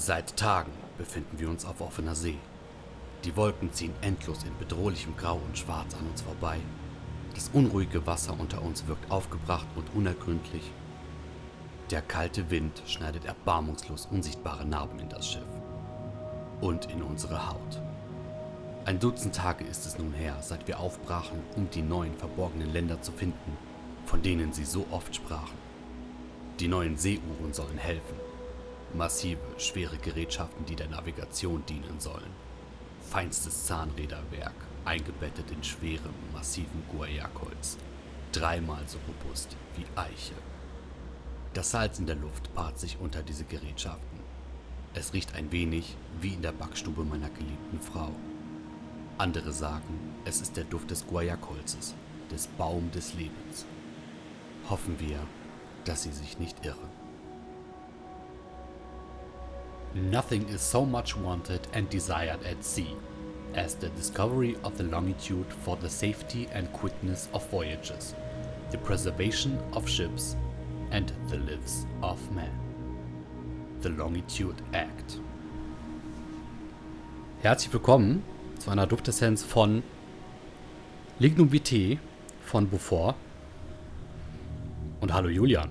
Seit Tagen befinden wir uns auf offener See. Die Wolken ziehen endlos in bedrohlichem Grau und Schwarz an uns vorbei. Das unruhige Wasser unter uns wirkt aufgebracht und unergründlich. Der kalte Wind schneidet erbarmungslos unsichtbare Narben in das Schiff und in unsere Haut. Ein Dutzend Tage ist es nun her, seit wir aufbrachen, um die neuen verborgenen Länder zu finden, von denen sie so oft sprachen. Die neuen Seeuhren sollen helfen. Massive, schwere Gerätschaften, die der Navigation dienen sollen. Feinstes Zahnräderwerk, eingebettet in schwerem, massiven Guayac-Holz. Dreimal so robust wie Eiche. Das Salz in der Luft paart sich unter diese Gerätschaften. Es riecht ein wenig wie in der Backstube meiner geliebten Frau. Andere sagen, es ist der Duft des Guayac-Holzes, des Baum des Lebens. Hoffen wir, dass sie sich nicht irren. Nothing is so much wanted and desired at sea as the discovery of the longitude for the safety and quickness of voyages, the preservation of ships, and the lives of men. The Longitude Act. Herzlich willkommen zu einer Duftessenz von Lignum Vitae von Beaufort. Und hallo Julian.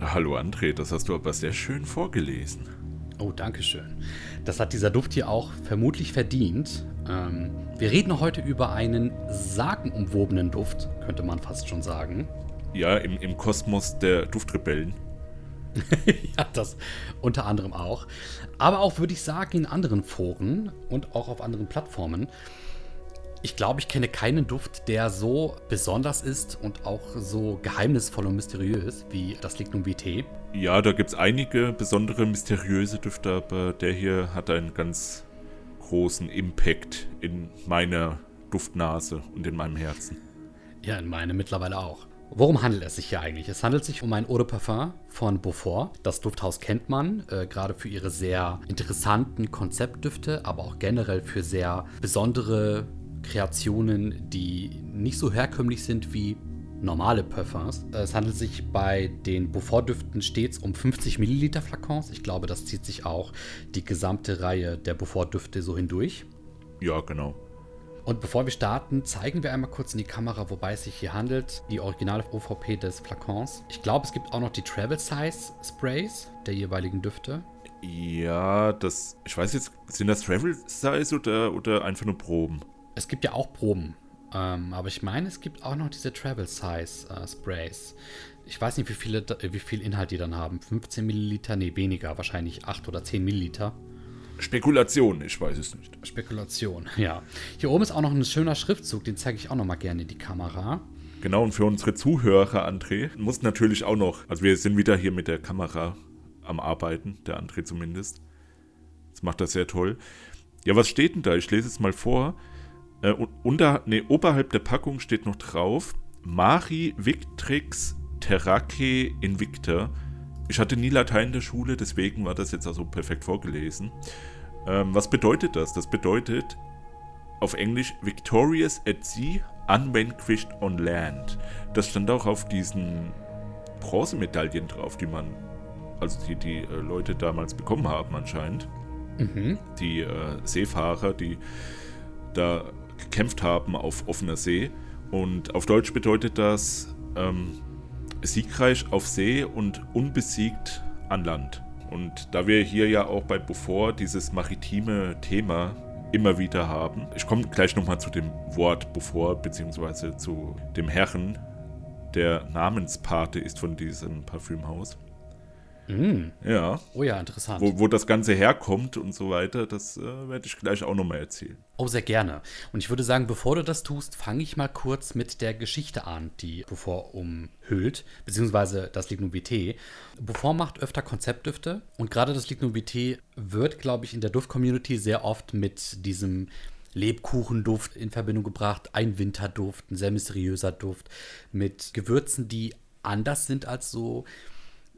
Hallo André, das hast du aber sehr schön vorgelesen. Oh, danke schön. Das hat dieser Duft hier auch vermutlich verdient. Ähm, wir reden heute über einen sagenumwobenen Duft, könnte man fast schon sagen. Ja, im, im Kosmos der Duftrebellen. ja, das unter anderem auch. Aber auch, würde ich sagen, in anderen Foren und auch auf anderen Plattformen. Ich glaube, ich kenne keinen Duft, der so besonders ist und auch so geheimnisvoll und mysteriös wie das Lignum Vitae. Ja, da gibt es einige besondere mysteriöse Düfte, aber der hier hat einen ganz großen Impact in meiner Duftnase und in meinem Herzen. Ja, in meinem mittlerweile auch. Worum handelt es sich hier eigentlich? Es handelt sich um ein Eau de Parfum von Beaufort. Das Dufthaus kennt man, äh, gerade für ihre sehr interessanten Konzeptdüfte, aber auch generell für sehr besondere Kreationen, die nicht so herkömmlich sind wie normale Parfums. Es handelt sich bei den Beaufort-Düften stets um 50 Milliliter Flakons. Ich glaube, das zieht sich auch die gesamte Reihe der Beaufort-Düfte so hindurch. Ja, genau. Und bevor wir starten, zeigen wir einmal kurz in die Kamera, wobei es sich hier handelt, die originale OVP des Flakons. Ich glaube, es gibt auch noch die Travel Size Sprays der jeweiligen Düfte. Ja, das, ich weiß jetzt, sind das Travel Size oder, oder einfach nur Proben? Es gibt ja auch Proben. Ähm, aber ich meine, es gibt auch noch diese Travel Size äh, Sprays. Ich weiß nicht, wie, viele, wie viel Inhalt die dann haben. 15 Milliliter? Nee, weniger. Wahrscheinlich 8 oder 10 Milliliter. Spekulation, ich weiß es nicht. Spekulation, ja. Hier oben ist auch noch ein schöner Schriftzug, den zeige ich auch noch mal gerne in die Kamera. Genau, und für unsere Zuhörer, André, muss natürlich auch noch, also wir sind wieder hier mit der Kamera am Arbeiten, der André zumindest. Das macht das sehr toll. Ja, was steht denn da? Ich lese es mal vor. Äh, unter, nee, oberhalb der Packung steht noch drauf: Mari Victrix Terrace Invicta. Ich hatte nie Latein in der Schule, deswegen war das jetzt also perfekt vorgelesen. Ähm, was bedeutet das? Das bedeutet auf Englisch Victorious at Sea, Unvanquished on Land. Das stand auch auf diesen Bronzemedaillen drauf, die man, also die die äh, Leute damals bekommen haben anscheinend. Mhm. Die äh, Seefahrer, die da gekämpft haben auf offener See. Und auf Deutsch bedeutet das ähm, siegreich auf See und unbesiegt an Land. Und da wir hier ja auch bei Beaufort dieses maritime Thema immer wieder haben, ich komme gleich nochmal zu dem Wort Beaufort, beziehungsweise zu dem Herren, der Namenspate ist von diesem Parfümhaus. Mm. Ja. Oh ja, interessant. Wo, wo das Ganze herkommt und so weiter, das äh, werde ich gleich auch nochmal erzählen. Oh, sehr gerne. Und ich würde sagen, bevor du das tust, fange ich mal kurz mit der Geschichte an, die Beaufort umhüllt, beziehungsweise das Lignum Vitae. Beaufort macht öfter Konzeptdüfte und gerade das Lignum Vitae wird, glaube ich, in der Duft-Community sehr oft mit diesem Lebkuchenduft in Verbindung gebracht, ein Winterduft, ein sehr mysteriöser Duft mit Gewürzen, die anders sind als so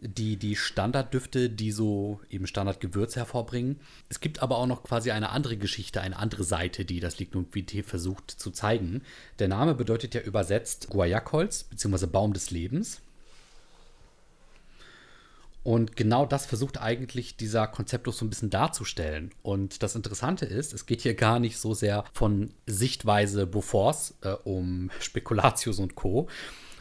die, die Standarddüfte, die so eben Standardgewürze hervorbringen. Es gibt aber auch noch quasi eine andere Geschichte, eine andere Seite, die das Lignum Vitae versucht zu zeigen. Der Name bedeutet ja übersetzt Guayakholz bzw. Baum des Lebens. Und genau das versucht eigentlich dieser Konzeptus so ein bisschen darzustellen. Und das Interessante ist, es geht hier gar nicht so sehr von Sichtweise Beauforts äh, um Spekulatius und Co.,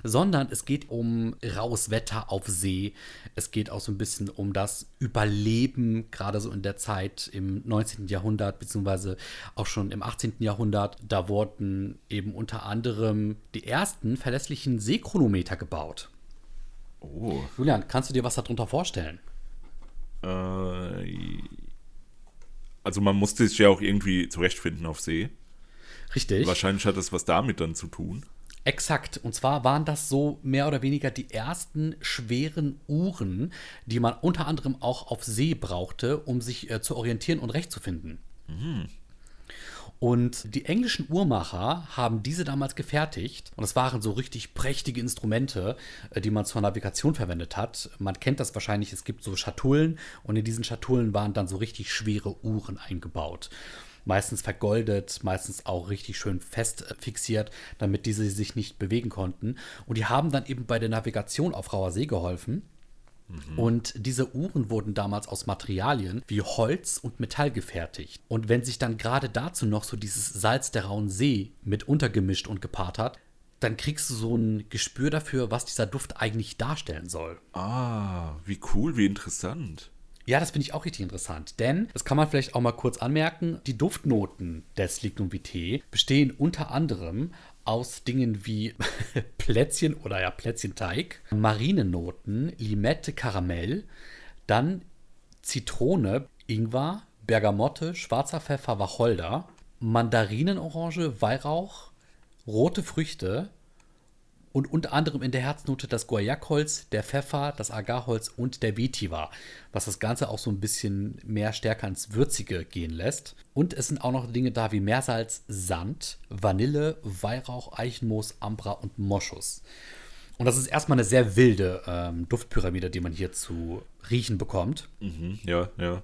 sondern es geht um raues Wetter auf See. Es geht auch so ein bisschen um das Überleben, gerade so in der Zeit im 19. Jahrhundert, beziehungsweise auch schon im 18. Jahrhundert. Da wurden eben unter anderem die ersten verlässlichen Seechronometer gebaut. Oh. Julian, kannst du dir was darunter vorstellen? Äh, also man musste sich ja auch irgendwie zurechtfinden auf See. Richtig. Wahrscheinlich hat das was damit dann zu tun. Exakt. Und zwar waren das so mehr oder weniger die ersten schweren Uhren, die man unter anderem auch auf See brauchte, um sich äh, zu orientieren und Recht zu finden. Mhm. Und die englischen Uhrmacher haben diese damals gefertigt. Und es waren so richtig prächtige Instrumente, äh, die man zur Navigation verwendet hat. Man kennt das wahrscheinlich, es gibt so Schatullen und in diesen Schatullen waren dann so richtig schwere Uhren eingebaut meistens vergoldet, meistens auch richtig schön fest äh, fixiert, damit diese sich nicht bewegen konnten. Und die haben dann eben bei der Navigation auf rauer See geholfen. Mhm. Und diese Uhren wurden damals aus Materialien wie Holz und Metall gefertigt. Und wenn sich dann gerade dazu noch so dieses Salz der rauen See mit untergemischt und gepaart hat, dann kriegst du so ein Gespür dafür, was dieser Duft eigentlich darstellen soll. Ah, wie cool, wie interessant. Ja, das finde ich auch richtig interessant, denn, das kann man vielleicht auch mal kurz anmerken, die Duftnoten des Lignum Vitae bestehen unter anderem aus Dingen wie Plätzchen oder ja Plätzchenteig, Marinenoten, Limette, Karamell, dann Zitrone, Ingwer, Bergamotte, schwarzer Pfeffer, Wacholder, Mandarinenorange, Weihrauch, rote Früchte, und unter anderem in der Herznote das Guayakholz, der Pfeffer, das Agarholz und der Vetiver, was das Ganze auch so ein bisschen mehr stärker ins Würzige gehen lässt. Und es sind auch noch Dinge da wie Meersalz, Sand, Vanille, Weihrauch, Eichenmoos, Ambra und Moschus. Und das ist erstmal eine sehr wilde ähm, Duftpyramide, die man hier zu riechen bekommt. Mhm, ja, ja.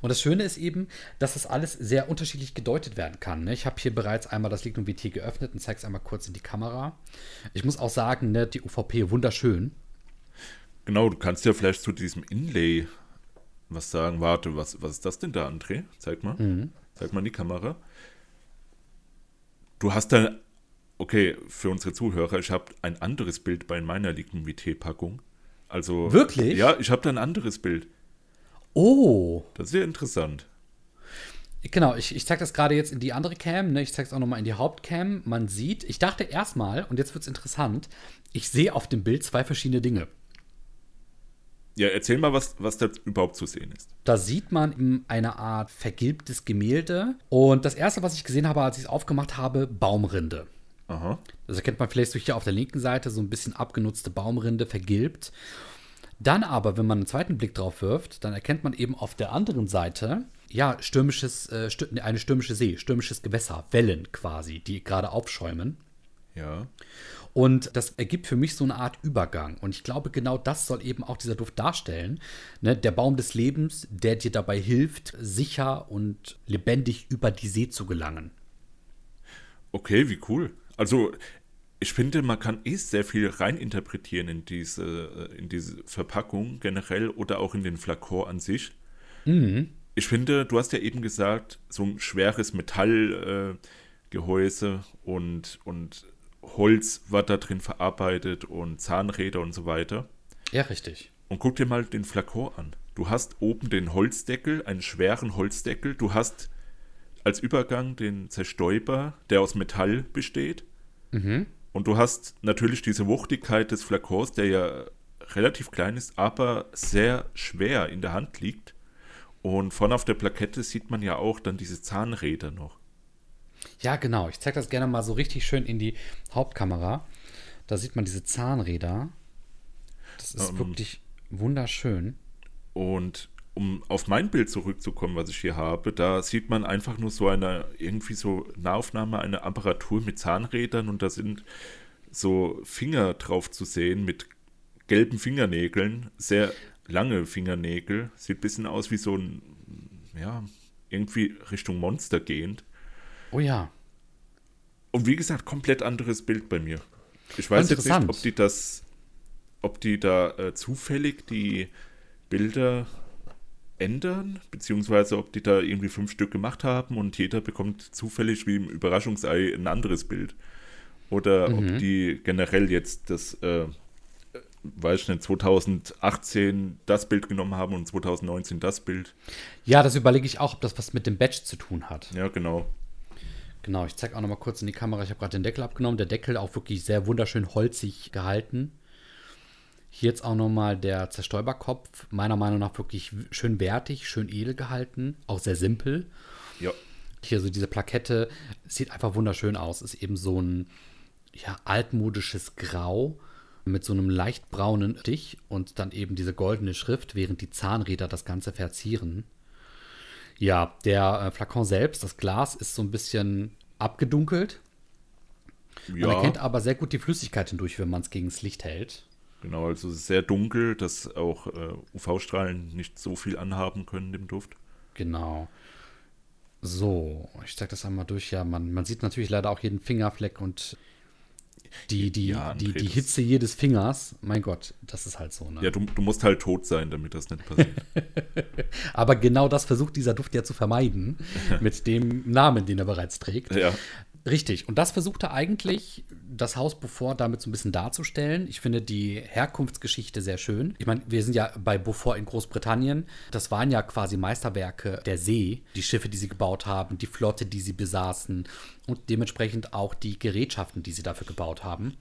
Und das Schöne ist eben, dass das alles sehr unterschiedlich gedeutet werden kann. Ne? Ich habe hier bereits einmal das Lignum VT geöffnet und zeige es einmal kurz in die Kamera. Ich muss auch sagen, ne, die UVP wunderschön. Genau, du kannst ja vielleicht zu diesem Inlay was sagen. Warte, was, was ist das denn da, André? Zeig mal. Mhm. Zeig mal in die Kamera. Du hast da, okay, für unsere Zuhörer, ich habe ein anderes Bild bei meiner Lignum VT-Packung. Also. Wirklich? Ja, ich habe da ein anderes Bild. Oh. Das ist ja interessant. Genau, ich, ich zeige das gerade jetzt in die andere Cam, ne? ich zeige es auch nochmal in die Hauptcam. Man sieht, ich dachte erstmal, und jetzt wird es interessant, ich sehe auf dem Bild zwei verschiedene Dinge. Ja, erzähl mal, was, was da überhaupt zu sehen ist. Da sieht man eine Art vergilbtes Gemälde. Und das erste, was ich gesehen habe, als ich es aufgemacht habe, Baumrinde. Aha. Das erkennt man vielleicht so hier auf der linken Seite, so ein bisschen abgenutzte Baumrinde, vergilbt. Dann aber, wenn man einen zweiten Blick drauf wirft, dann erkennt man eben auf der anderen Seite, ja, stürmisches, äh, eine stürmische See, stürmisches Gewässer, Wellen quasi, die gerade aufschäumen. Ja. Und das ergibt für mich so eine Art Übergang. Und ich glaube, genau das soll eben auch dieser Duft darstellen. Ne? Der Baum des Lebens, der dir dabei hilft, sicher und lebendig über die See zu gelangen. Okay, wie cool. Also ich finde, man kann eh sehr viel reininterpretieren in diese, äh, in diese Verpackung generell oder auch in den Flakor an sich. Mhm. Ich finde, du hast ja eben gesagt, so ein schweres Metallgehäuse äh, und, und Holz war da drin verarbeitet und Zahnräder und so weiter. Ja, richtig. Und guck dir mal den Flakor an. Du hast oben den Holzdeckel, einen schweren Holzdeckel. Du hast als Übergang den Zerstäuber, der aus Metall besteht. Mhm. Und du hast natürlich diese Wuchtigkeit des Flakons, der ja relativ klein ist, aber sehr schwer in der Hand liegt. Und vorne auf der Plakette sieht man ja auch dann diese Zahnräder noch. Ja, genau. Ich zeige das gerne mal so richtig schön in die Hauptkamera. Da sieht man diese Zahnräder. Das ist ähm, wirklich wunderschön. Und um auf mein Bild zurückzukommen, was ich hier habe, da sieht man einfach nur so eine, irgendwie so Nahaufnahme, eine Apparatur mit Zahnrädern und da sind so Finger drauf zu sehen mit gelben Fingernägeln, sehr lange Fingernägel, sieht ein bisschen aus wie so ein, ja, irgendwie Richtung Monster gehend. Oh ja. Und wie gesagt, komplett anderes Bild bei mir. Ich weiß jetzt nicht, ob die das, ob die da äh, zufällig die Bilder ändern, beziehungsweise ob die da irgendwie fünf Stück gemacht haben und jeder bekommt zufällig wie im Überraschungsei ein anderes Bild. Oder mhm. ob die generell jetzt das, äh, weiß ich nicht, 2018 das Bild genommen haben und 2019 das Bild. Ja, das überlege ich auch, ob das was mit dem Badge zu tun hat. Ja, genau. Genau, ich zeige auch noch mal kurz in die Kamera. Ich habe gerade den Deckel abgenommen. Der Deckel auch wirklich sehr wunderschön holzig gehalten. Hier jetzt auch noch mal der Zerstäuberkopf. Meiner Meinung nach wirklich schön wertig, schön edel gehalten. Auch sehr simpel. Ja. Hier so diese Plakette. Sieht einfach wunderschön aus. Ist eben so ein ja, altmodisches Grau mit so einem leicht braunen Stich und dann eben diese goldene Schrift, während die Zahnräder das Ganze verzieren. Ja, der äh, Flakon selbst, das Glas ist so ein bisschen abgedunkelt. Ja. Man erkennt aber sehr gut die Flüssigkeit hindurch, wenn man es gegen das Licht hält. Genau, also sehr dunkel, dass auch äh, UV-Strahlen nicht so viel anhaben können dem Duft. Genau. So, ich zeige das einmal durch. Ja, man, man sieht natürlich leider auch jeden Fingerfleck und die, die, ja, die, die Hitze jedes Fingers, mein Gott, das ist halt so. Ne? Ja, du, du musst halt tot sein, damit das nicht passiert. Aber genau das versucht dieser Duft ja zu vermeiden, mit dem Namen, den er bereits trägt. Ja. Richtig. Und das versucht er eigentlich, das Haus Beaufort damit so ein bisschen darzustellen. Ich finde die Herkunftsgeschichte sehr schön. Ich meine, wir sind ja bei Beaufort in Großbritannien. Das waren ja quasi Meisterwerke der See. Die Schiffe, die sie gebaut haben, die Flotte, die sie besaßen und dementsprechend auch die Gerätschaften, die sie dafür gebaut haben.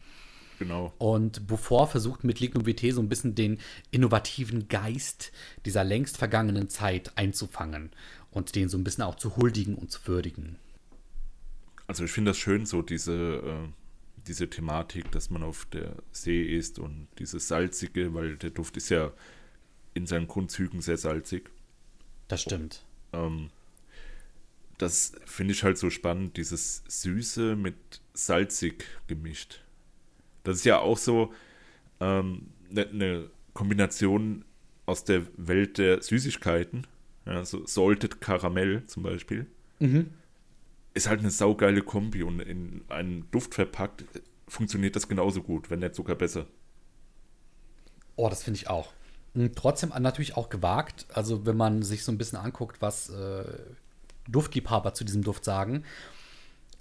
Genau. Und Beaufort versucht mit Lignum Vitae so ein bisschen den innovativen Geist dieser längst vergangenen Zeit einzufangen und den so ein bisschen auch zu huldigen und zu würdigen. Also ich finde das schön, so diese, äh, diese Thematik, dass man auf der See ist und dieses Salzige, weil der Duft ist ja in seinen Grundzügen sehr salzig. Das stimmt. Ähm, das finde ich halt so spannend, dieses Süße mit salzig gemischt. Das ist ja auch so eine ähm, ne, ne Kombination aus der Welt der Süßigkeiten. Ja, so Salted Karamell zum Beispiel. Mhm ist halt eine saugeile Kombi und in einen Duft verpackt funktioniert das genauso gut, wenn nicht sogar besser. Oh, das finde ich auch. Und trotzdem natürlich auch gewagt. Also, wenn man sich so ein bisschen anguckt, was äh, Duftliebhaber zu diesem Duft sagen,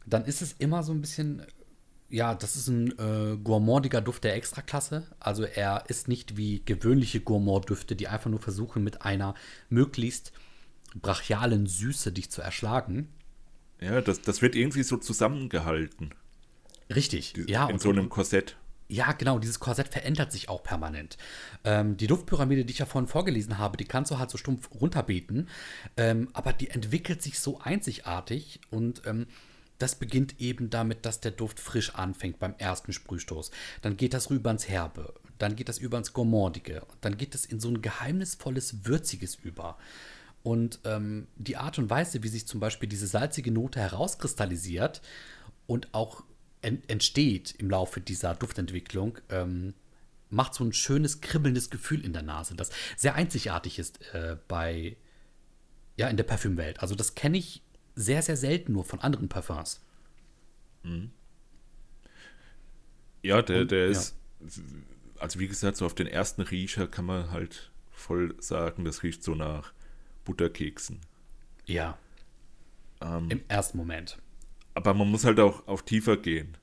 dann ist es immer so ein bisschen, ja, das ist ein äh, gourmandiger Duft der Extraklasse. Also, er ist nicht wie gewöhnliche Gourmand-Düfte, die einfach nur versuchen, mit einer möglichst brachialen Süße dich zu erschlagen, ja, das, das wird irgendwie so zusammengehalten. Richtig, Die, ja. In so einem Korsett. Ja, genau, dieses Korsett verändert sich auch permanent. Ähm, die Duftpyramide, die ich ja vorhin vorgelesen habe, die kannst du halt so stumpf runterbeten, ähm, aber die entwickelt sich so einzigartig und ähm, das beginnt eben damit, dass der Duft frisch anfängt beim ersten Sprühstoß. Dann geht das rüber ins Herbe, dann geht das über ins Gourmandige, dann geht es in so ein geheimnisvolles Würziges über. Und ähm, die Art und Weise, wie sich zum Beispiel diese salzige Note herauskristallisiert und auch en entsteht im Laufe dieser Duftentwicklung, ähm, macht so ein schönes, kribbelndes Gefühl in der Nase, das sehr einzigartig ist äh, bei, ja, in der Parfümwelt. Also das kenne ich sehr, sehr selten nur von anderen Parfums. Mhm. Ja, der, der ist, ja. also wie gesagt, so auf den ersten Riecher kann man halt voll sagen, das riecht so nach Butterkeksen. Ja. Ähm, Im ersten Moment. Aber man muss halt auch auf tiefer gehen.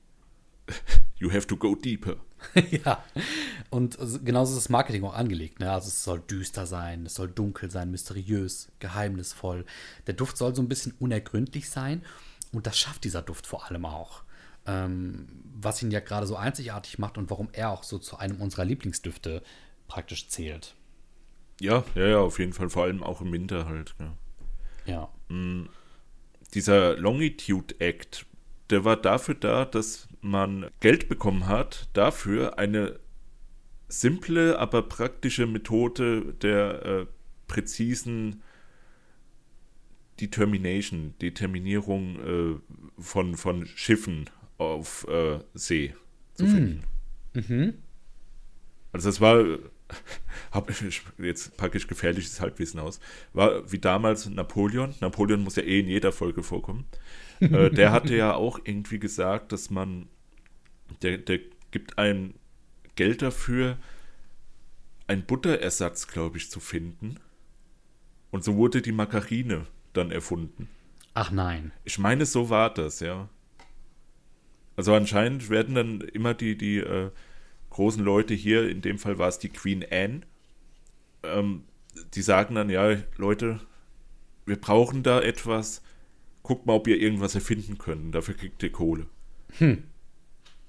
You have to go deeper. ja. Und genauso ist das Marketing auch angelegt. Ne? Also es soll düster sein, es soll dunkel sein, mysteriös, geheimnisvoll. Der Duft soll so ein bisschen unergründlich sein. Und das schafft dieser Duft vor allem auch. Ähm, was ihn ja gerade so einzigartig macht und warum er auch so zu einem unserer Lieblingsdüfte praktisch zählt. Ja, ja, ja, auf jeden Fall, vor allem auch im Winter halt. Ja. ja. Mhm. Dieser Longitude Act, der war dafür da, dass man Geld bekommen hat, dafür eine simple, aber praktische Methode der äh, präzisen Determination, Determinierung äh, von, von Schiffen auf äh, See zu mm. finden. Mhm. Also das war hab, jetzt packe ich gefährliches Halbwissen aus, war wie damals Napoleon. Napoleon muss ja eh in jeder Folge vorkommen. äh, der hatte ja auch irgendwie gesagt, dass man, der, der gibt einem Geld dafür, ein Butterersatz, glaube ich, zu finden. Und so wurde die Margarine dann erfunden. Ach nein. Ich meine, so war das, ja. Also anscheinend werden dann immer die, die äh, großen Leute hier, in dem Fall war es die Queen Anne, ähm, die sagen dann, ja, Leute, wir brauchen da etwas, guckt mal, ob ihr irgendwas erfinden könnt, dafür kriegt ihr Kohle. Hm.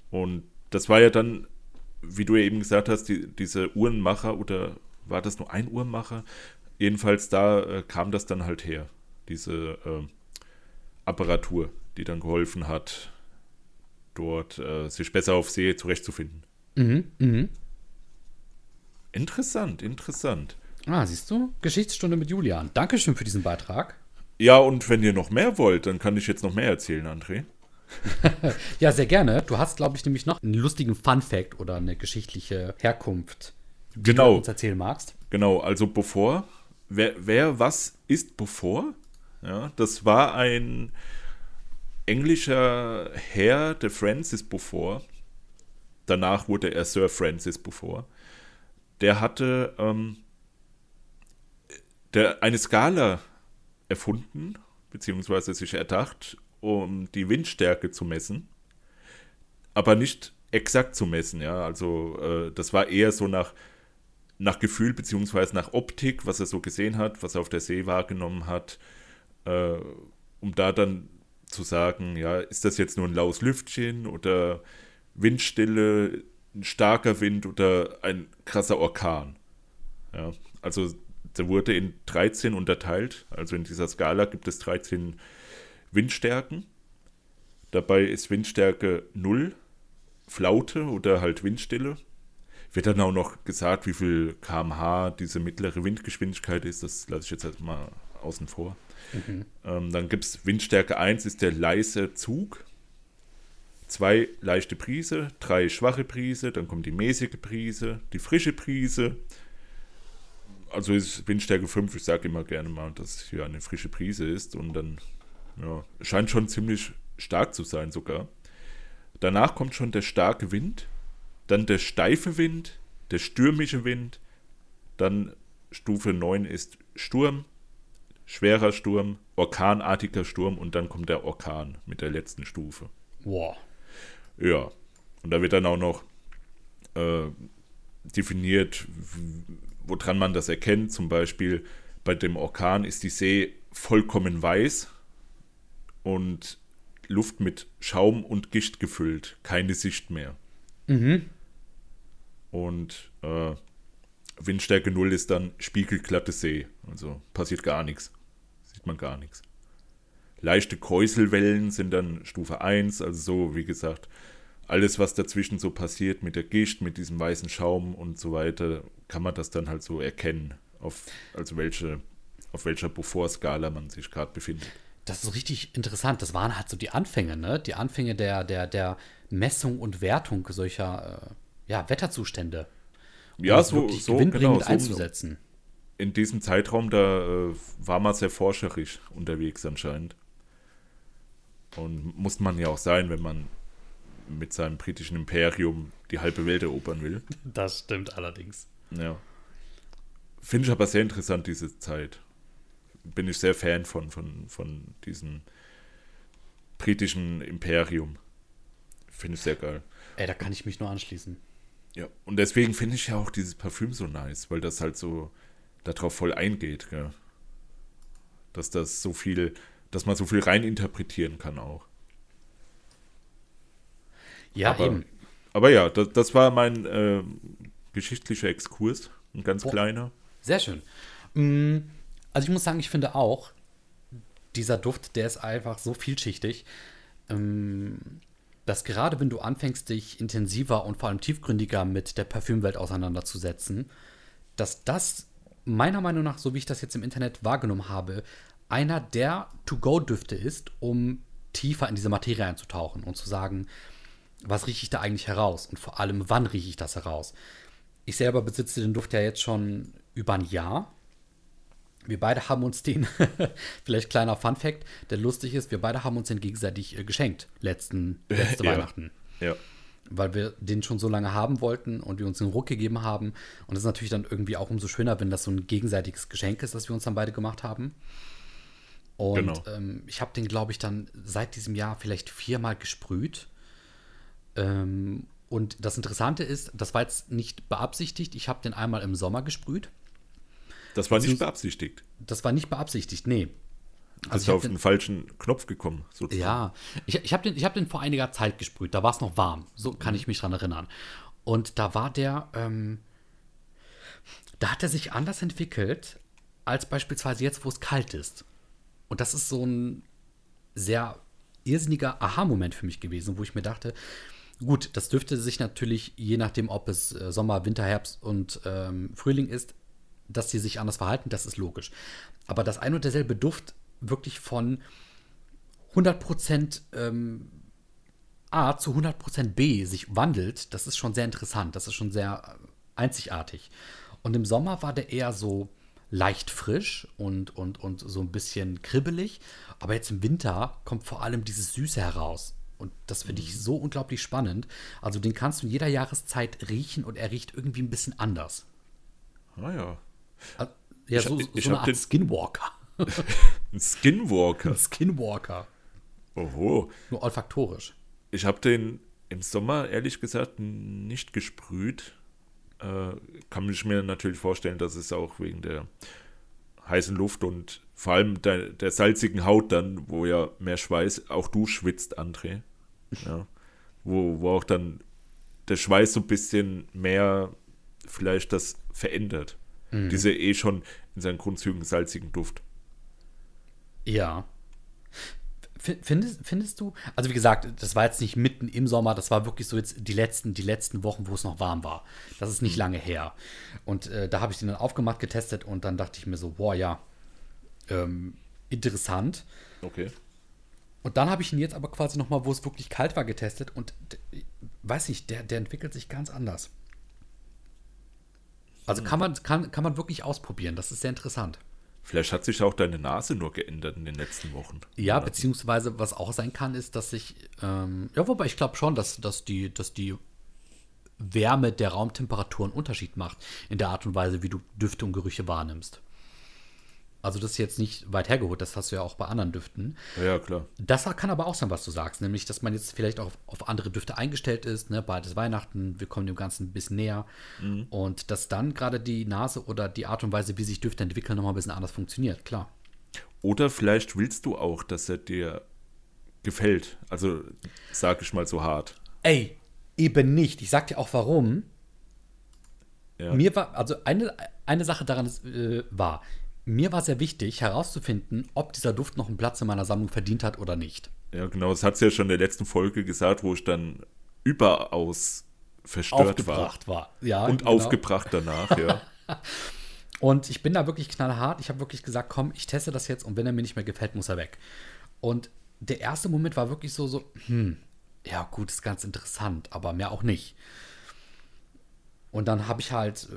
Und das war ja dann, wie du ja eben gesagt hast, die, diese Uhrenmacher oder war das nur ein Uhrenmacher? Jedenfalls da äh, kam das dann halt her, diese äh, Apparatur, die dann geholfen hat, dort äh, sich besser auf See zurechtzufinden. Mhm, mhm. Interessant, interessant. Ah, siehst du? Geschichtsstunde mit Julian. Dankeschön für diesen Beitrag. Ja, und wenn ihr noch mehr wollt, dann kann ich jetzt noch mehr erzählen, André. ja, sehr gerne. Du hast, glaube ich, nämlich noch einen lustigen Fun-Fact oder eine geschichtliche Herkunft, die genau. du uns erzählen magst. Genau, also bevor, wer, wer was ist bevor? Ja, das war ein englischer Herr, der Francis Beaufort. Danach wurde er Sir Francis Beaufort. Der hatte ähm, der, eine Skala erfunden, beziehungsweise sich erdacht, um die Windstärke zu messen, aber nicht exakt zu messen, ja. Also äh, das war eher so nach, nach Gefühl beziehungsweise nach Optik, was er so gesehen hat, was er auf der See wahrgenommen hat, äh, um da dann zu sagen, ja, ist das jetzt nur ein laues Lüftchen oder Windstille, ein starker Wind oder ein krasser Orkan. Ja, also der wurde in 13 unterteilt. Also in dieser Skala gibt es 13 Windstärken. Dabei ist Windstärke 0 Flaute oder halt Windstille. Wird dann auch noch gesagt, wie viel kmh diese mittlere Windgeschwindigkeit ist. Das lasse ich jetzt erstmal außen vor. Mhm. Ähm, dann gibt es Windstärke 1 ist der leise Zug. Zwei leichte Brise, drei schwache Brise, dann kommt die mäßige Brise, die frische Brise, also ist Windstärke 5, ich sage immer gerne mal, dass hier eine frische Prise ist und dann ja, scheint schon ziemlich stark zu sein sogar. Danach kommt schon der starke Wind, dann der steife Wind, der stürmische Wind, dann Stufe 9 ist Sturm, schwerer Sturm, orkanartiger Sturm und dann kommt der Orkan mit der letzten Stufe. Wow. Ja, und da wird dann auch noch äh, definiert, woran man das erkennt. Zum Beispiel bei dem Orkan ist die See vollkommen weiß und Luft mit Schaum und Gischt gefüllt, keine Sicht mehr. Mhm. Und äh, Windstärke 0 ist dann spiegelglatte See, also passiert gar nichts, sieht man gar nichts. Leichte Kräuselwellen sind dann Stufe 1, also so, wie gesagt, alles, was dazwischen so passiert mit der Gischt, mit diesem weißen Schaum und so weiter, kann man das dann halt so erkennen, auf, also welche, auf welcher Beaufort-Skala man sich gerade befindet. Das ist richtig interessant. Das waren halt so die Anfänge, ne? Die Anfänge der, der, der Messung und Wertung solcher äh, ja, Wetterzustände. Um ja, so, so genau, so einzusetzen. In diesem Zeitraum, da äh, war man sehr forscherisch unterwegs anscheinend. Und muss man ja auch sein, wenn man mit seinem britischen Imperium die halbe Welt erobern will. Das stimmt allerdings. Ja. Finde ich aber sehr interessant, diese Zeit. Bin ich sehr Fan von, von, von diesem britischen Imperium. Finde ich sehr geil. Ey, da kann ich mich nur anschließen. Ja, und deswegen finde ich ja auch dieses Parfüm so nice, weil das halt so darauf voll eingeht, gell? Dass das so viel, dass man so viel reininterpretieren kann auch. Ja, aber, eben. Aber ja, das, das war mein äh, geschichtlicher Exkurs, ein ganz oh, kleiner. Sehr schön. Mm, also ich muss sagen, ich finde auch, dieser Duft, der ist einfach so vielschichtig, ähm, dass gerade wenn du anfängst, dich intensiver und vor allem tiefgründiger mit der Parfümwelt auseinanderzusetzen, dass das meiner Meinung nach, so wie ich das jetzt im Internet wahrgenommen habe, einer der To-Go-Düfte ist, um tiefer in diese Materie einzutauchen und zu sagen, was rieche ich da eigentlich heraus und vor allem, wann rieche ich das heraus. Ich selber besitze den Duft ja jetzt schon über ein Jahr. Wir beide haben uns den, vielleicht kleiner Fun Fact, der lustig ist, wir beide haben uns den gegenseitig äh, geschenkt, letzten, letzte ja. Weihnachten. Ja. weil wir den schon so lange haben wollten und wir uns einen Ruck gegeben haben. Und das ist natürlich dann irgendwie auch umso schöner, wenn das so ein gegenseitiges Geschenk ist, das wir uns dann beide gemacht haben. Und Genau. ähm, ich habe den, glaube ich, dann seit diesem Jahr vielleicht viermal gesprüht. Ähm, und das Interessante ist, das war jetzt nicht beabsichtigt. Ich habe den einmal im Sommer gesprüht. Das war nicht beabsichtigt. Das war nicht beabsichtigt, nee. Also ich hab auf den- den falschen Knopf gekommen, sozusagen. Ja, ich, ich habe den, ich hab den vor einiger Zeit gesprüht. Da war es noch warm. So kann ich mich dran erinnern. Und da war der, ähm, da hat er sich anders entwickelt, als beispielsweise jetzt, wo es kalt ist. Und das ist so ein sehr irrsinniger Aha-Moment für mich gewesen, wo ich mir dachte, gut, das dürfte sich natürlich, je nachdem, ob es äh, Sommer, Winter, Herbst und ähm, Frühling ist, dass sie sich anders verhalten, das ist logisch. Aber dass ein und derselbe Duft wirklich von 100% ähm, A zu 100% B sich wandelt, das ist schon sehr interessant. Das ist schon sehr äh, einzigartig. Und im Sommer war der eher so leicht frisch und, und, und so ein bisschen kribbelig. Aber jetzt im Winter kommt vor allem dieses Süße heraus. Und das finde ich so unglaublich spannend. Also den kannst du in jeder Jahreszeit riechen und er riecht irgendwie ein bisschen anders. Ah ja. Also, Ja, Ich- so, ich so eine Art den- Skinwalker. Ein Skinwalker. Skinwalker. Oho. Nur olfaktorisch. Ich habe den im Sommer ehrlich gesagt nicht gesprüht. Äh, kann mich mir natürlich vorstellen, dass es auch wegen der heißen Luft und vor allem der, der salzigen Haut dann, wo ja mehr Schweiß, auch du schwitzt, André. Ja. Wo, wo auch dann der Schweiß so ein bisschen mehr vielleicht das verändert. Diese eh schon in seinen Grundzügen salzigen Duft. Ja. Findest, findest du, also wie gesagt, das war jetzt nicht mitten im Sommer, das war wirklich so jetzt die letzten, die letzten Wochen, wo es noch warm war. Das ist nicht lange her. Und äh, da habe ich den dann aufgemacht, getestet und dann dachte ich mir so, boah, ja, ähm, interessant. Okay. Und dann habe ich ihn jetzt aber quasi noch mal, wo es wirklich kalt war, getestet und weiß nicht, der, der entwickelt sich ganz anders. Also kann man, kann, kann man wirklich ausprobieren, das ist sehr interessant. Vielleicht hat sich auch deine Nase nur geändert in den letzten Wochen. Ja, beziehungsweise was auch sein kann, ist, dass sich, ähm, ja, wobei ich glaube schon, dass, dass, die, dass die Wärme der Raumtemperatur einen Unterschied macht in der Art und Weise, wie du Düfte und Gerüche wahrnimmst. Also das ist jetzt nicht weit hergeholt, das hast du ja auch bei anderen Düften. Ja, klar. Das kann aber auch sein, was du sagst, nämlich, dass man jetzt vielleicht auch auf, auf andere Düfte eingestellt ist, ne? bald ist Weihnachten, wir kommen dem Ganzen ein bisschen näher und dass dann gerade die Nase oder die Art und Weise, wie sich Düfte entwickeln, nochmal ein bisschen anders funktioniert, klar. Oder vielleicht willst du auch, dass er dir gefällt. Also, sag ich mal so hart. Ey, eben nicht. Ich sag dir auch warum. Ja. Mir war, also eine, eine Sache daran ist, äh, war, mir war sehr wichtig herauszufinden, ob dieser Duft noch einen Platz in meiner Sammlung verdient hat oder nicht. Ja, genau. Das hat sie ja schon in der letzten Folge gesagt, wo ich dann überaus verstört Aufgebracht war. Ja, war. Und genau. aufgebracht danach, ja. Und ich bin da wirklich knallhart. Ich habe wirklich gesagt, komm, ich teste das jetzt und wenn er mir nicht mehr gefällt, muss er weg. Und der erste Moment war wirklich so, so, hm, ja gut, ist ganz interessant, aber mehr auch nicht. Und dann habe ich halt äh,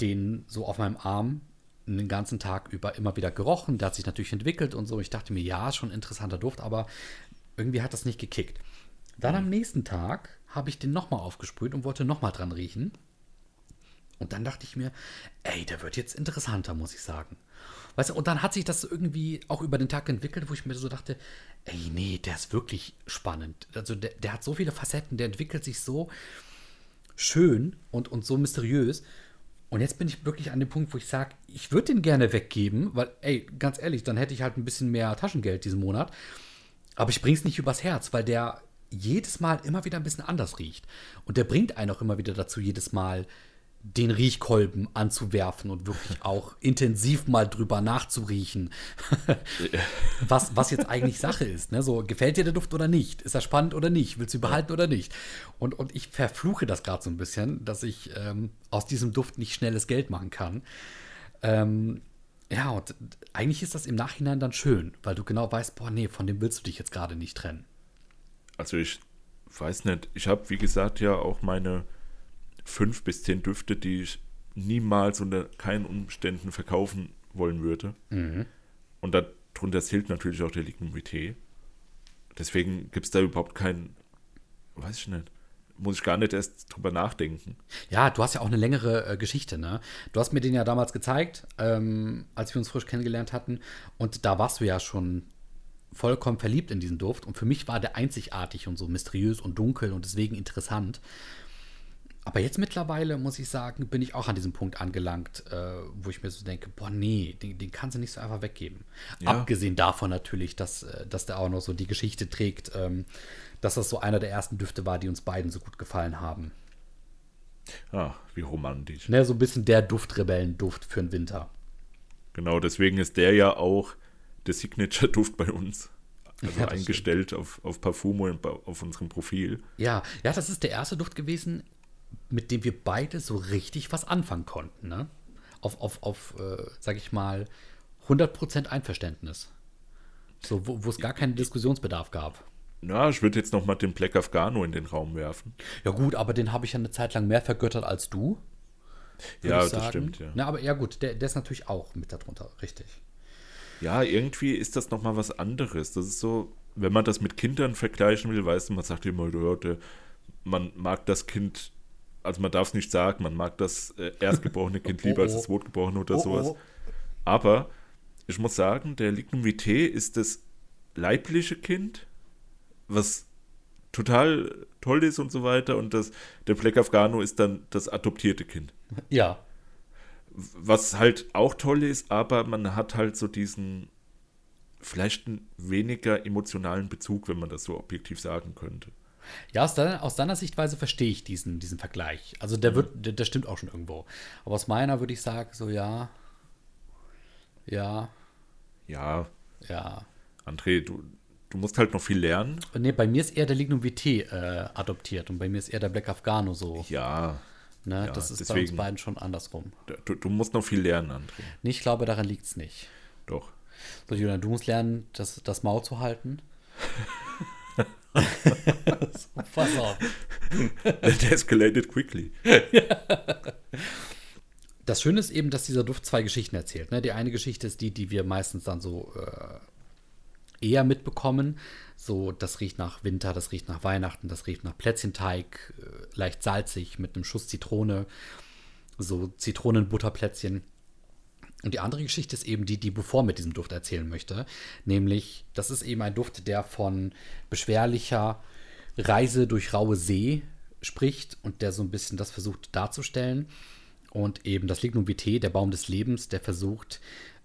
den so auf meinem Arm den ganzen Tag über immer wieder gerochen. Der hat sich natürlich entwickelt und so. Ich dachte mir, ja, schon interessanter Duft, aber irgendwie hat das nicht gekickt. Dann am nächsten Tag habe ich den nochmal aufgesprüht und wollte nochmal dran riechen. Und dann dachte ich mir, ey, der wird jetzt interessanter, muss ich sagen. Weißt du, und dann hat sich das irgendwie auch über den Tag entwickelt, wo ich mir so dachte, ey, nee, der ist wirklich spannend. Also der, der hat so viele Facetten, der entwickelt sich so schön und, und so mysteriös. Und jetzt bin ich wirklich an dem Punkt, wo ich sage, ich würde den gerne weggeben, weil, ey, ganz ehrlich, dann hätte ich halt ein bisschen mehr Taschengeld diesen Monat. Aber ich bring's nicht übers Herz, weil der jedes Mal immer wieder ein bisschen anders riecht. Und der bringt einen auch immer wieder dazu, jedes Mal den Riechkolben anzuwerfen und wirklich auch intensiv mal drüber nachzuriechen, was, was jetzt eigentlich Sache ist. Ne? So, gefällt dir der Duft oder nicht? Ist er spannend oder nicht? Willst du ihn behalten oder nicht? Und, und ich verfluche das gerade so ein bisschen, dass ich ähm, aus diesem Duft nicht schnelles Geld machen kann. Ähm, ja, und eigentlich ist das im Nachhinein dann schön, weil du genau weißt, boah, nee, von dem willst du dich jetzt gerade nicht trennen. Also, ich weiß nicht. Ich habe, wie gesagt, ja auch meine fünf bis zehn Düfte, die ich niemals unter keinen Umständen verkaufen wollen würde. Und darunter zählt natürlich auch der Lignumité. Deswegen gibt es da überhaupt keinen, weiß ich nicht, muss ich gar nicht erst drüber nachdenken. Ja, du hast ja auch eine längere äh, Geschichte, ne? Du hast mir den ja damals gezeigt, ähm, als wir uns frisch kennengelernt hatten. Und da warst du ja schon vollkommen verliebt in diesen Duft. Und für mich war der einzigartig und so mysteriös und dunkel und deswegen interessant. Aber jetzt mittlerweile, muss ich sagen, bin ich auch an diesem Punkt angelangt, äh, wo ich mir so denke, boah, nee, den, den kannst du nicht so einfach weggeben. Ja. Abgesehen davon natürlich, dass, äh, dass der auch noch so die Geschichte trägt, ähm, dass das so einer der ersten Düfte war, die uns beiden so gut gefallen haben. Ah, wie romantisch. Ne, so ein bisschen der Duftrebellenduft für den Winter. Genau, deswegen ist der ja auch der Signature-Duft bei uns. Also ja, eingestellt auf, auf Parfum und auf unserem Profil. Ja, ja, das ist der erste Duft gewesen, mit dem wir beide so richtig was anfangen konnten. Ne? Auf, auf, auf äh, sag ich mal, 100% Einverständnis. So, wo es gar keinen Diskussionsbedarf gab. Na, ich würde jetzt noch mal den Black Afghano in den Raum werfen. Ja gut, aber den habe ich ja eine Zeit lang mehr vergöttert als du. Ja, das stimmt, ja. Na, aber ja gut, der, der ist natürlich auch mit darunter, richtig. Ja, irgendwie ist das noch mal was anderes. Das ist so, wenn man das mit Kindern vergleichen will, weißt du, man sagt immer, ja, man mag das Kind also man darf es nicht sagen, man mag das äh, erstgeborene Kind lieber oh, oh. als das Zwotgeborene oder oh, sowas. Oh. Aber ich muss sagen, der Lignum Vitae ist das leibliche Kind, was total toll ist und so weiter. Und das, der Black Afghano ist dann das adoptierte Kind. Ja. Was halt auch toll ist, aber man hat halt so diesen vielleicht einen weniger emotionalen Bezug, wenn man das so objektiv sagen könnte. Ja, aus deiner, aus deiner Sichtweise verstehe ich diesen, diesen Vergleich. Also der wird, der, der, stimmt auch schon irgendwo. Aber aus meiner würde ich sagen, so ja. Ja. Ja. Ja. André, du, du musst halt noch viel lernen. Nee, bei mir ist eher der Lignum VT äh, adoptiert und bei mir ist eher der Black Afghano so. Ja. Ne, ja, das ist deswegen, bei uns beiden schon andersrum. Du, du musst noch viel lernen, André. Nee, ich glaube, daran liegt es nicht. Doch. So, Julian, du musst lernen, das, das Maul zu halten. Pass auf. It escalated quickly. Das Schöne ist eben, dass dieser Duft zwei Geschichten erzählt. Ne? Die eine Geschichte ist die, die wir meistens dann so äh, eher mitbekommen. So, das riecht nach Winter, das riecht nach Weihnachten, das riecht nach Plätzchenteig, äh, leicht salzig mit einem Schuss Zitrone, so Zitronenbutterplätzchen. Und die andere Geschichte ist eben die, die bevor mit diesem Duft erzählen möchte. Nämlich, das ist eben ein Duft, der von beschwerlicher Reise durch raue See spricht und der so ein bisschen das versucht darzustellen. Und eben das Lignum Vitae, der Baum des Lebens, der versucht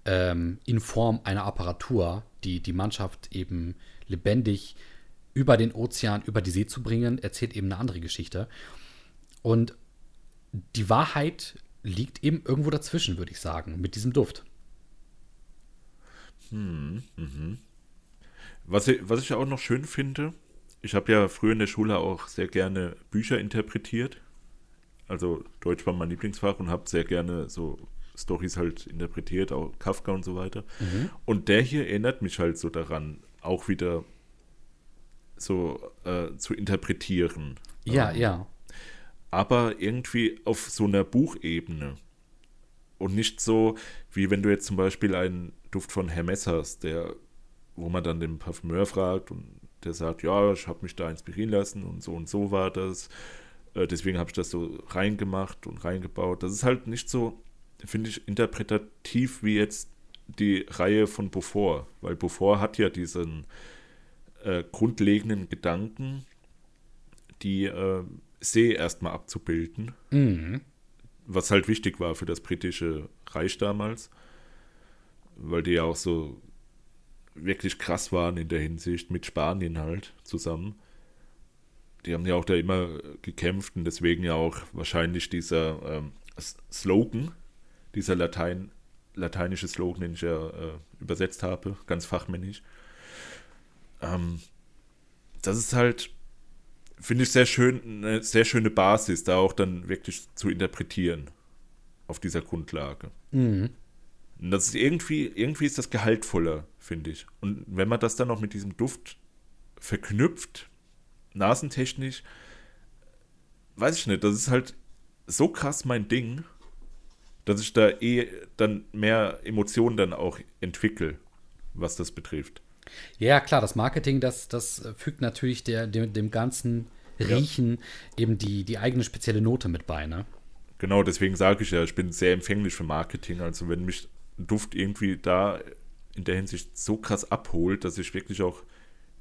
ähm, in Form einer Apparatur, die die Mannschaft eben lebendig über den Ozean, über die See zu bringen, erzählt eben eine andere Geschichte. Und die Wahrheit liegt eben irgendwo dazwischen, würde ich sagen, mit diesem Duft. Hm, mhm. Was, ich, was ich auch noch schön finde, ich habe ja früher in der Schule auch sehr gerne Bücher interpretiert. Also Deutsch war mein Lieblingsfach und habe sehr gerne so Stories halt interpretiert, auch Kafka und so weiter. Mhm. Und der hier erinnert mich halt so daran, auch wieder so äh, zu interpretieren. Ja, ähm, ja aber irgendwie auf so einer Buchebene. Und nicht so, wie wenn du jetzt zum Beispiel einen Duft von Hermes hast, der, wo man dann den Parfümeur fragt und der sagt, ja, ich habe mich da inspirieren lassen und so und so war das. Äh, deswegen habe ich das so reingemacht und reingebaut. Das ist halt nicht so, finde ich, interpretativ wie jetzt die Reihe von Beaufort, weil Beaufort hat ja diesen äh, grundlegenden Gedanken, die äh, See erstmal abzubilden. Mhm. Was halt wichtig war für das britische Reich damals, weil die ja auch so wirklich krass waren in der Hinsicht mit Spanien halt zusammen. Die haben ja auch da immer gekämpft und deswegen ja auch wahrscheinlich dieser ähm, Slogan, dieser Latein, lateinische Slogan, den ich ja äh, übersetzt habe, ganz fachmännisch. Ähm, das ist halt finde ich sehr schön, eine sehr schöne Basis, da auch dann wirklich zu interpretieren auf dieser Grundlage. Mhm. Und das ist irgendwie, irgendwie ist das gehaltvoller, finde ich. Und wenn man das dann noch mit diesem Duft verknüpft, nasentechnisch, weiß ich nicht, das ist halt so krass mein Ding, dass ich da eh dann mehr Emotionen dann auch entwickle, was das betrifft. Ja, klar, das Marketing, das, das fügt natürlich der, dem, dem Ganzen Riechen eben die, die eigene spezielle Note mit bei, ne? Genau, deswegen sage ich ja, ich bin sehr empfänglich für Marketing. Also wenn mich Duft irgendwie da in der Hinsicht so krass abholt, dass ich wirklich auch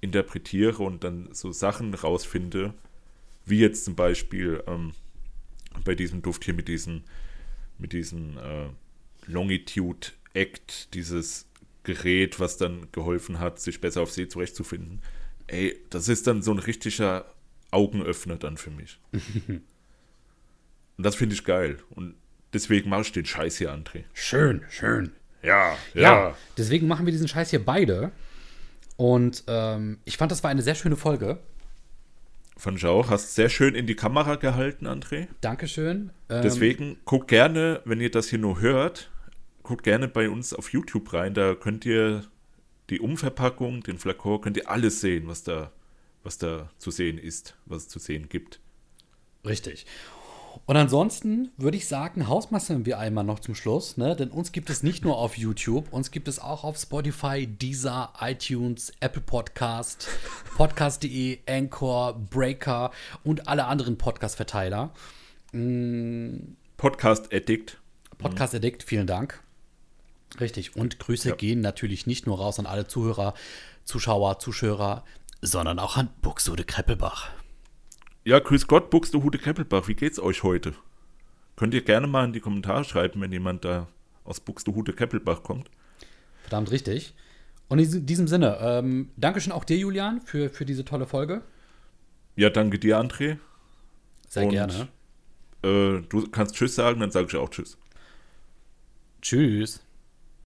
interpretiere und dann so Sachen rausfinde, wie jetzt zum Beispiel ähm, bei diesem Duft hier mit diesen, mit diesen äh, Longitude Act, dieses Gerät, was dann geholfen hat, sich besser auf See zurechtzufinden. Ey, das ist dann so ein richtiger Augenöffner dann für mich. Und das finde ich geil. Und deswegen mache ich den Scheiß hier, André. Schön, schön. Ja, ja, ja. deswegen machen wir diesen Scheiß hier beide. Und ähm, ich fand, das war eine sehr schöne Folge. Fand ich auch. Hast sehr schön in die Kamera gehalten, André. Dankeschön. Ähm, deswegen guckt gerne, wenn ihr das hier nur hört, guckt gerne bei uns auf YouTube rein. Da könnt ihr die Umverpackung, den Flakon, könnt ihr alles sehen, was da, was da zu sehen ist, was es zu sehen gibt. Richtig. Und ansonsten würde ich sagen, hausmastern wir einmal noch zum Schluss, ne? denn uns gibt es nicht nur auf YouTube, uns gibt es auch auf Spotify, Deezer, iTunes, Apple Podcast, Podcast.de, Anchor, Breaker und alle anderen Podcast-Verteiler. Mm. Podcast Addict. Podcast Addict, vielen Dank. Richtig. Und Grüße ja. gehen natürlich nicht nur raus an alle Zuhörer, Zuschauer, Zuschauer, sondern auch an Buxtehude Kreppelbach. Ja, grüß Gott, Buxtehude Kreppelbach. Wie geht's euch heute? Könnt ihr gerne mal in die Kommentare schreiben, wenn jemand da aus Buxtehude Kreppelbach kommt. Verdammt richtig. Und in diesem Sinne, ähm, Dankeschön auch dir, Julian, für, für diese tolle Folge. Ja, danke dir, André. Sehr Und, gerne. Äh, du kannst Tschüss sagen, dann sage ich auch Tschüss. Tschüss.